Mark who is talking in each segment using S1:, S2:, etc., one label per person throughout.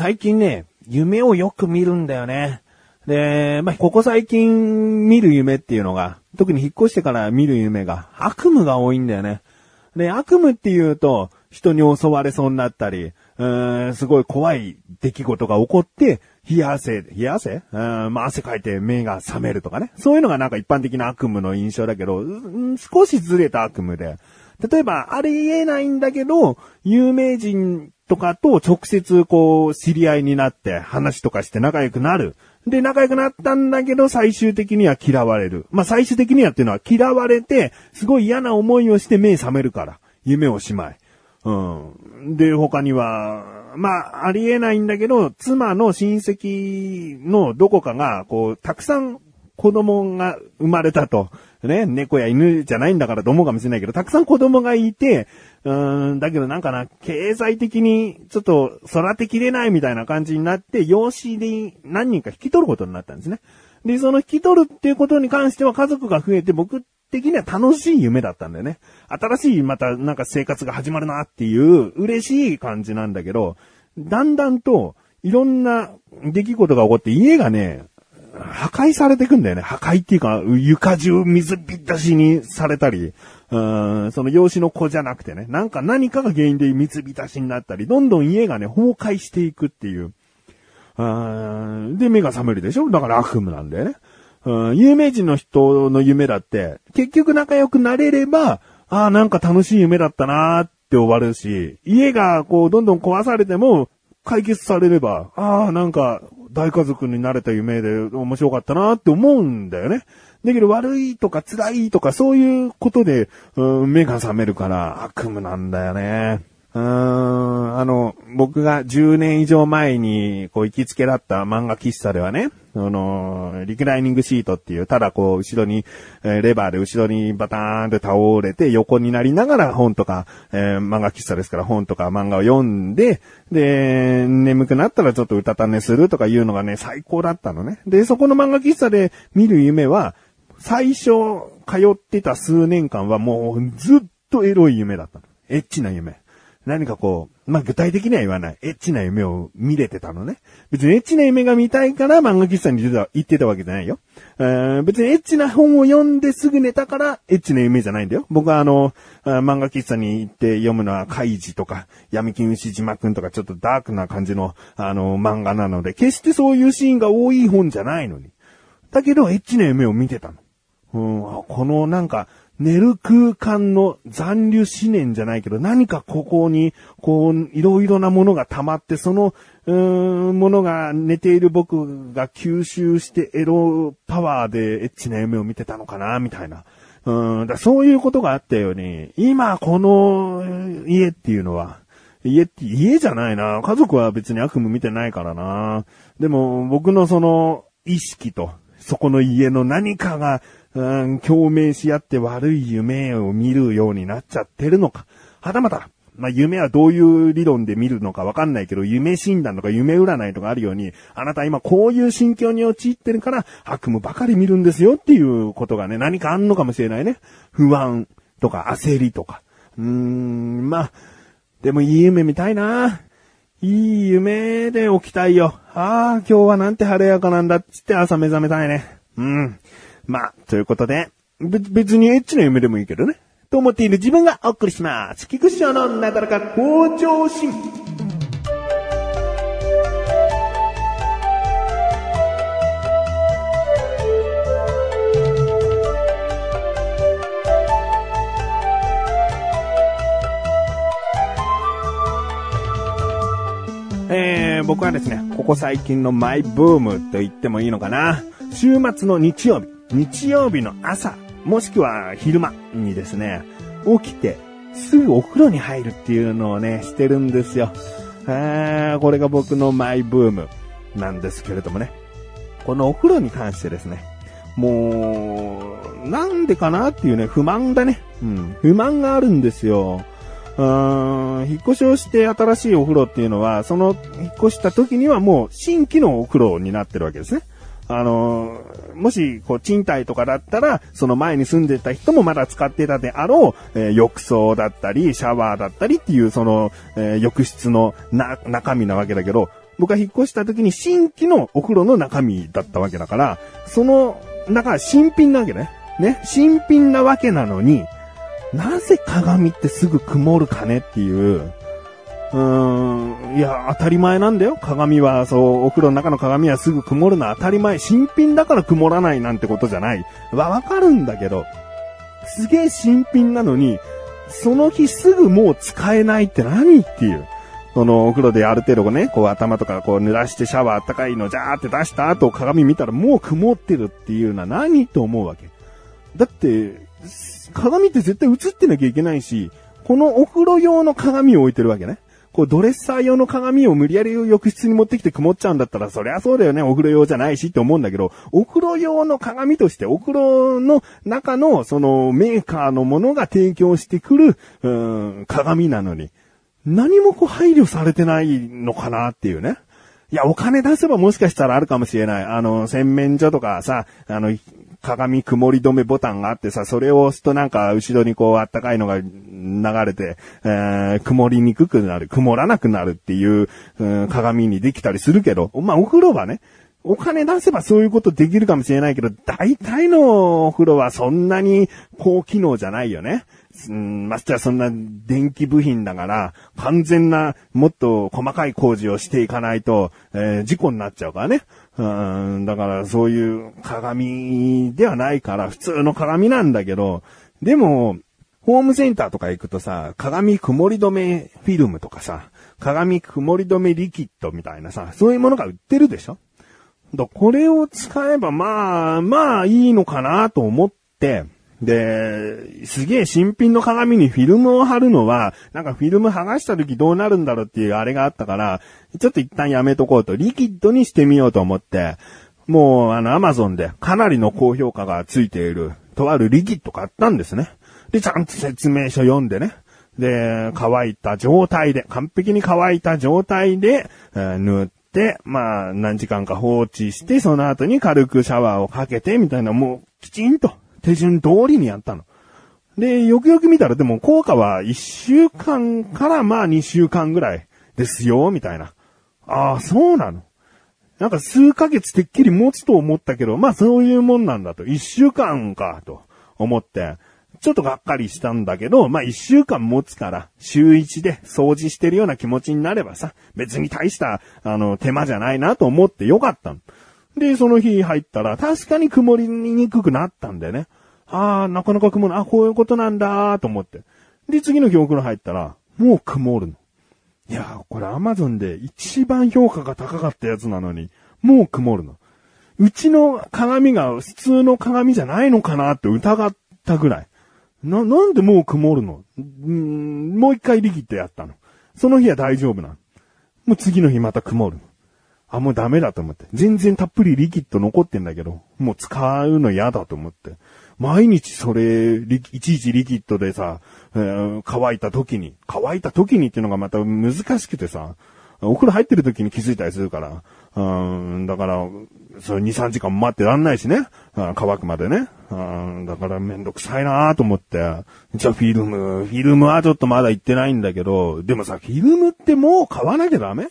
S1: 最近ね、夢をよく見るんだよね。で、まあ、ここ最近見る夢っていうのが、特に引っ越してから見る夢が悪夢が多いんだよね。で、悪夢っていうと、人に襲われそうになったり、うーん、すごい怖い出来事が起こって、冷や汗、冷や汗？うん、まあ、汗かいて目が覚めるとかね。そういうのがなんか一般的な悪夢の印象だけど、うん少しずれた悪夢で。例えば、ありえないんだけど、有名人とかと直接こう、知り合いになって話とかして仲良くなる。で、仲良くなったんだけど、最終的には嫌われる。まあ、最終的にはっていうのは嫌われて、すごい嫌な思いをして目覚めるから。夢おしまい。うん。で、他には、まあ、ありえないんだけど、妻の親戚のどこかが、こう、たくさん子供が生まれたと。ね、猫や犬じゃないんだからと思うかもしれないけど、たくさん子供がいて、うーん、だけどなんかな、経済的にちょっと育てきれないみたいな感じになって、養子で何人か引き取ることになったんですね。で、その引き取るっていうことに関しては家族が増えて僕的には楽しい夢だったんだよね。新しいまたなんか生活が始まるなっていう嬉しい感じなんだけど、だんだんといろんな出来事が起こって家がね、破壊されていくんだよね。破壊っていうか、床中水浸しにされたり、うん、その養子の子じゃなくてね、なんか何かが原因で水浸しになったり、どんどん家がね、崩壊していくっていう。うーんで、目が覚めるでしょ？だから悪夢なんだよね。うん有名人の人の夢だって、結局仲良くなれれば、ああ、なんか楽しい夢だったなーって終わるし、家がこう、どんどん壊されても、解決されれば、ああ、なんか、大家族になれた夢で面白かったなって思うんだよね。だけど悪いとか辛いとかそういうことで、うん目が覚めるから悪夢なんだよね。うーん、あの、僕が10年以上前に、こう、行きつけだった漫画喫茶ではね、あの、リクライニングシートっていう、ただこう、後ろに、えレバーで後ろにバターンって倒れて、横になりながら本とか、えー漫画喫茶ですから本とか漫画を読んで、で、眠くなったらちょっとうたた寝するとかいうのがね、最高だったのね。で、そこの漫画喫茶で見る夢は、最初、通ってた数年間はもうずっとエロい夢だったの。エッチな夢。何かこう、まあ、具体的には言わない。エッチな夢を見れてたのね。別にエッチな夢が見たいから漫画喫茶に行ってた行ってたわけじゃないよ。別にエッチな本を読んですぐ寝たからエッチな夢じゃないんだよ。僕はあの、あ漫画喫茶に行って読むのはカイジとか、闇金牛島くんとかちょっとダークな感じのあの漫画なので、決してそういうシーンが多い本じゃないのに。だけどエッチな夢を見てたの。うん、このなんか、寝る空間の残留思念じゃないけど、何かここに、こう、いろいろなものが溜まって、その、うーん、ものが寝ている僕が吸収してエロパワーでエッチな夢を見てたのかな、みたいな。うん、だそういうことがあったように、今この家っていうのは、家って、家じゃないな。家族は別に悪夢見てないからな。でも、僕のその、意識と、そこの家の何かが、ん、共鳴し合って悪い夢を見るようになっちゃってるのか。はたまた、まあ、夢はどういう理論で見るのかわかんないけど、夢診断とか夢占いとかあるように、あなた今こういう心境に陥ってるから、悪夢ばかり見るんですよっていうことがね、何かあんのかもしれないね。不安とか焦りとか。うーん、まあ、でもいい夢見たいな。いい夢で起きたいよ。ああ、今日はなんて晴れやかなんだっつって朝目覚めたいね。うん。まあ、ということで、別にエッチな夢でもいいけどね。と思っている自分がお送りします。菊師匠のなだらか向上心。えー、僕はですね、ここ最近のマイブームと言ってもいいのかな。週末の日曜日、日曜日の朝、もしくは昼間にですね、起きて、すぐお風呂に入るっていうのをね、してるんですよ。えー、これが僕のマイブームなんですけれどもね。このお風呂に関してですね、もう、なんでかなっていうね、不満だね。うん、不満があるんですよ。うーん、引っ越しをして新しいお風呂っていうのは、その引っ越した時にはもう新規のお風呂になってるわけですね。あの、もし、こう、賃貸とかだったら、その前に住んでた人もまだ使ってたであろう、えー浴槽だったり、シャワーだったりっていう、その、えー浴室のな、中身なわけだけど、僕が引っ越した時に新規のお風呂の中身だったわけだから、その、だか新品なわけね。ね、新品なわけなのに、なぜ鏡ってすぐ曇るかねっていう、うーん、いや、当たり前なんだよ。鏡は、そう、お風呂の中の鏡はすぐ曇るのは当たり前。新品だから曇らないなんてことじゃない。わ、わかるんだけど、すげえ新品なのに、その日すぐもう使えないって何っていう。そのお風呂である程度ね、こう頭とかこう濡らしてシャワーあったかいのジャーって出した後鏡見たらもう曇ってるっていうのは何と思うわけ。だって、鏡って絶対映ってなきゃいけないし、このお風呂用の鏡を置いてるわけね。こうドレッサー用の鏡を無理やり浴室に持ってきて曇っちゃうんだったら、そりゃそうだよね、お風呂用じゃないしって思うんだけど、お風呂用の鏡としてお風呂の中のそのメーカーのものが提供してくる、うん、鏡なのに、何もこう配慮されてないのかなっていうね。いや、お金出せばもしかしたらあるかもしれない。あの、洗面所とかさ、あの、鏡曇り止めボタンがあってさ、それを押すとなんか後ろにこうあったかいのが流れて、えー、曇りにくくなる、曇らなくなるっていう、うん、鏡にできたりするけど、まあお風呂はね、お金出せばそういうことできるかもしれないけど、大体のお風呂はそんなに高機能じゃないよね。うん、ましてはそんな電気部品だから、完全な、もっと細かい工事をしていかないと、えー、事故になっちゃうからね。うん、だからそういう鏡ではないから、普通の鏡なんだけど、でも、ホームセンターとか行くとさ、鏡曇り止めフィルムとかさ、鏡曇り止めリキッドみたいなさ、そういうものが売ってるでしょ？だこれを使えばまあ、まあいいのかなと思って、で、すげえ新品の鏡にフィルムを貼るのは、なんかフィルム剥がした時どうなるんだろうっていうあれがあったから、ちょっと一旦やめとこうと、リキッドにしてみようと思って、もうあのアマゾンでかなりの高評価がついている、とあるリキッド買ったんですね。で、ちゃんと説明書読んでね。で、乾いた状態で、完璧に乾いた状態で、えー、塗って、まあ、何時間か放置して、その後に軽くシャワーをかけて、みたいな、もう、きちんと手順通りにやったの。で、よくよく見たらでも効果は1週間からまあ2週間ぐらいですよ、みたいな。ああ、そうなの。なんか数ヶ月てっきり持つと思ったけど、まあそういうもんなんだと。1週間か、と思って、ちょっとがっかりしたんだけど、まあ一週間持つから、週一で掃除してるような気持ちになればさ、別に大した、あの、手間じゃないなと思ってよかったの。で、その日入ったら、確かに曇りにくくなったんだよね。ああ、なかなか曇る。あ、こういうことなんだと思って。で、次の日お風呂入ったら、もう曇るの。いやこれアマゾンで一番評価が高かったやつなのに、もう曇るの。うちの鏡が普通の鏡じゃないのかなって疑ったぐらい。な、なんでもう曇るの？んもう一回リキッドやったの。その日は大丈夫なの。もう次の日また曇るの。あ、もうダメだと思って。全然たっぷりリキッド残ってんだけど、もう使うの嫌だと思って。毎日それ、いちいちリキッドでさ、乾いた時に、乾いた時にっていうのがまた難しくてさ、お風呂入ってる時に気づいたりするから、うん、だから、それ2、3時間待ってらんないしね。乾くまでね。うん、だからめんどくさいなと思って。じゃあフィルム、フィルムはちょっとまだ行ってないんだけど、でもさ、フィルムってもう買わなきゃダメ？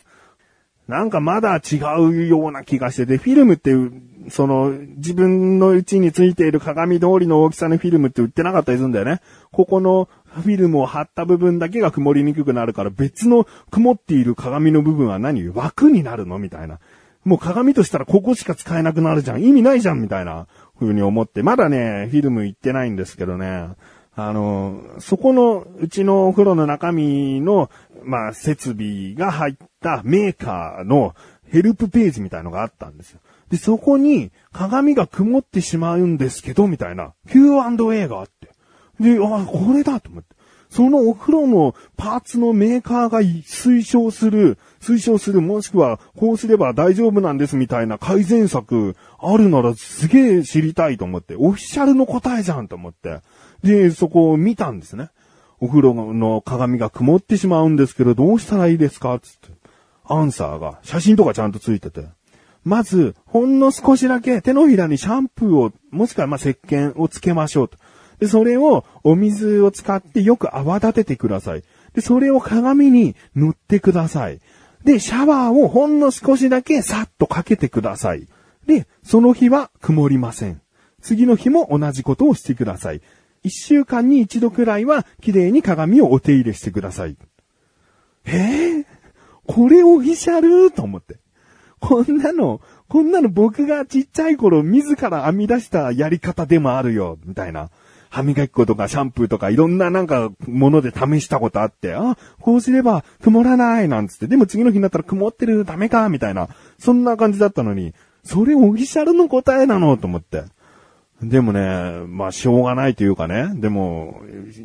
S1: なんかまだ違うような気がしてて、フィルムって、その、自分のうちについている鏡通りの大きさのフィルムって売ってなかったりするんだよね。ここのフィルムを貼った部分だけが曇りにくくなるから別の曇っている鏡の部分は何？枠になるの？みたいな。もう鏡としたらここしか使えなくなるじゃん。意味ないじゃんみたいな風に思って。まだね、フィルム行ってないんですけどね。あの、そこのうちのお風呂の中身の、まあ、設備が入ったメーカーのヘルプページみたいのがあったんですよ。で、そこに鏡が曇ってしまうんですけど、みたいな Q&A があって。で、あ、これだと思って。そのお風呂のパーツのメーカーが推奨する、推奨する、もしくはこうすれば大丈夫なんですみたいな改善策あるならすげえ知りたいと思って、オフィシャルの答えじゃんと思って。で、そこを見たんですね。お風呂の鏡が曇ってしまうんですけど、どうしたらいいですかつって。アンサーが、写真とかちゃんとついてて。まず、ほんの少しだけ手のひらにシャンプーを、もしくはまあ石鹸をつけましょうと。で、それをお水を使ってよく泡立ててください。で、それを鏡に塗ってください。で、シャワーをほんの少しだけさっとかけてください。で、その日は曇りません。次の日も同じことをしてください。一週間に一度くらいは綺麗に鏡をお手入れしてください。えー、これオフィシャル？と思って。こんなの、こんなの僕がちっちゃい頃自ら編み出したやり方でもあるよ、みたいな。歯磨き粉とかシャンプーとかいろんななんかもので試したことあって、あ、こうすれば曇らないなんつって、でも次の日になったら曇ってるダメかみたいな、そんな感じだったのに、それオフィシャルの答えなのと思って。でもね、まあ、しょうがないというかね。でも、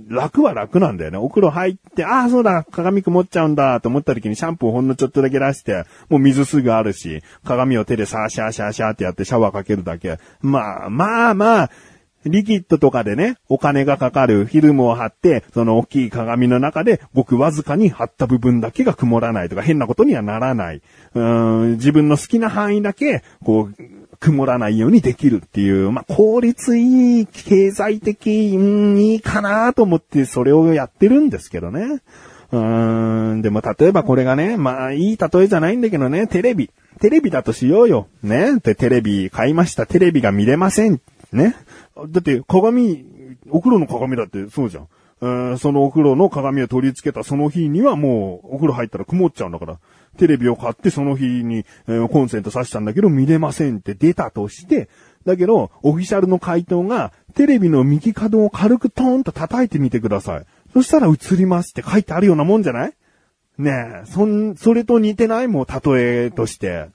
S1: 楽は楽なんだよね。お風呂入って、ああ、そうだ、鏡曇っちゃうんだと思った時にシャンプーほんのちょっとだけ出して、もう水すぐあるし、鏡を手でシャーシャーシャーシャーってやってシャワーかけるだけ。まあ、まあまあ、リキッドとかでね、お金がかかるフィルムを貼って、その大きい鏡の中で、ごくわずかに貼った部分だけが曇らないとか、変なことにはならない。うん、自分の好きな範囲だけ、こう、曇らないようにできるっていう、まあ、効率いい、経済的、うん、いいかなと思ってそれをやってるんですけどね。うん、でも例えばこれがね、まあ、いい例えじゃないんだけどね、テレビ。テレビだとしようよ。ね。で、テレビ買いました。テレビが見れません。ね。だって鏡、お風呂の鏡だってそうじゃん。えー、そのお風呂の鏡を取り付けたその日にはもうお風呂入ったら曇っちゃうんだから。テレビを買ってその日に、えー、コンセント挿したんだけど見れませんって出たとして、だけど、オフィシャルの回答が、テレビの右角を軽くトーンと叩いてみてください。そしたら映りますって書いてあるようなもんじゃない？ねえ、そん、それと似てない？もん、例えとして。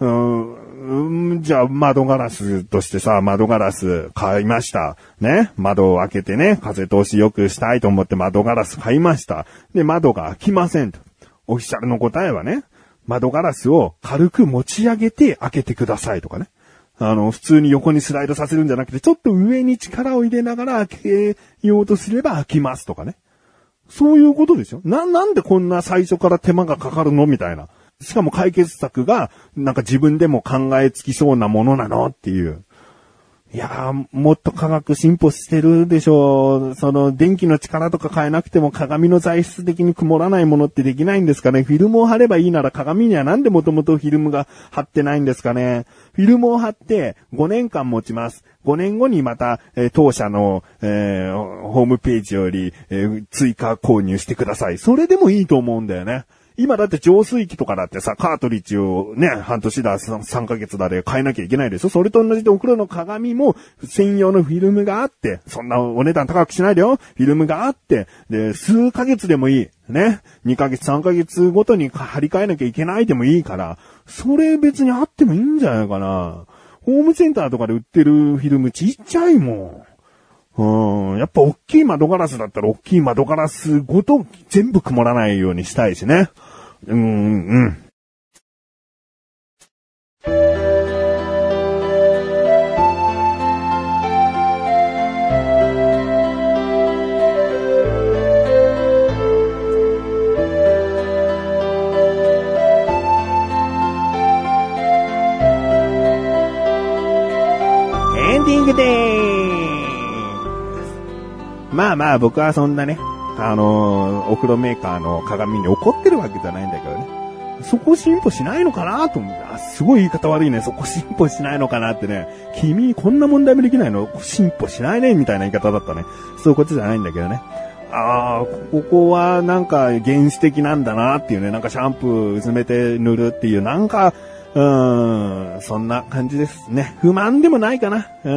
S1: うん、じゃあ窓ガラスとしてさ、窓ガラス買いました。ね。窓を開けてね、風通し良くしたいと思って窓ガラス買いました。で、窓が開きませんと。オフィシャルの答えはね、窓ガラスを軽く持ち上げて開けてくださいとかね。あの、普通に横にスライドさせるんじゃなくて、ちょっと上に力を入れながら開けようとすれば開きますとかね。そういうことでしょ？な、なんでこんな最初から手間がかかるの？みたいな。しかも解決策が、なんか自分でも考えつきそうなものなのっていう。いやー、もっと科学進歩してるでしょう。その、電気の力とか変えなくても鏡の材質的に曇らないものってできないんですかね。フィルムを貼ればいいなら鏡にはなんでもともとフィルムが貼ってないんですかね。フィルムを貼って5年間持ちます。5年後にまた、えー、当社の、えー、ホームページより、えー、追加購入してください。それでもいいと思うんだよね。今だって浄水器とかだってさ、カートリッジをね、半年だ、3ヶ月だで変えなきゃいけないでしょ？それと同じでお風呂の鏡も専用のフィルムがあって、そんなお値段高くしないでよ。フィルムがあって、で、数ヶ月でもいい。ね？2ヶ月、3ヶ月ごとに張り替えなきゃいけないでもいいから、それ別にあってもいいんじゃないかな。ホームセンターとかで売ってるフィルムちっちゃいもん。うん。やっぱ大きい窓ガラスだったら大きい窓ガラスごと全部曇らないようにしたいしね。うん、うん。エンディングでーす。まあまあ僕はそんなね、あの、お風呂メーカーの鏡に怒ってるわけじゃないんだけどね。そこ進歩しないのかなと思って、あ、すごい言い方悪いね。そこ進歩しないのかなってね。君、こんな問題もできないの？進歩しないねみたいな言い方だったね。そういうことじゃないんだけどね。ああ、ここはなんか原始的なんだなっていうね。なんかシャンプー薄めて塗るっていう、なんか、うーん、そんな感じですね。不満でもないかな。うー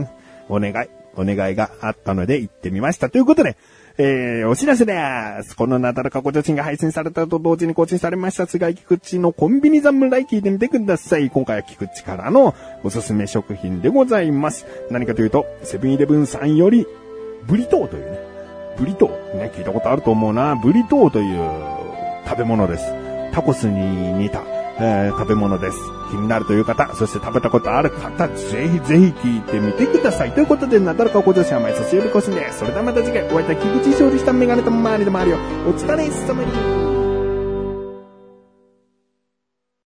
S1: ん、お願い、お願いがあったので行ってみました。ということで、えー、お知らせです。このなだらかご女子が配信されたと同時に更新されました、菅井菊池のコンビニ侍聞いてみてください。今回は菊池からのおすすめ食品でございます。何かというと、セブンイレブンさんより、ブリトーというね、ブリトー、ね、聞いたことあると思うな、ブリトーという食べ物です。タコスに似た、えー、食べ物です。気になるという方、そして食べたことある方、ぜひぜひ聞いてみてください。ということで、なだらかご女子甘い差しよりこしんで。それではまた次回、お会いいた菊池勝利したメガネと周りでもあるよ。お疲れ様に。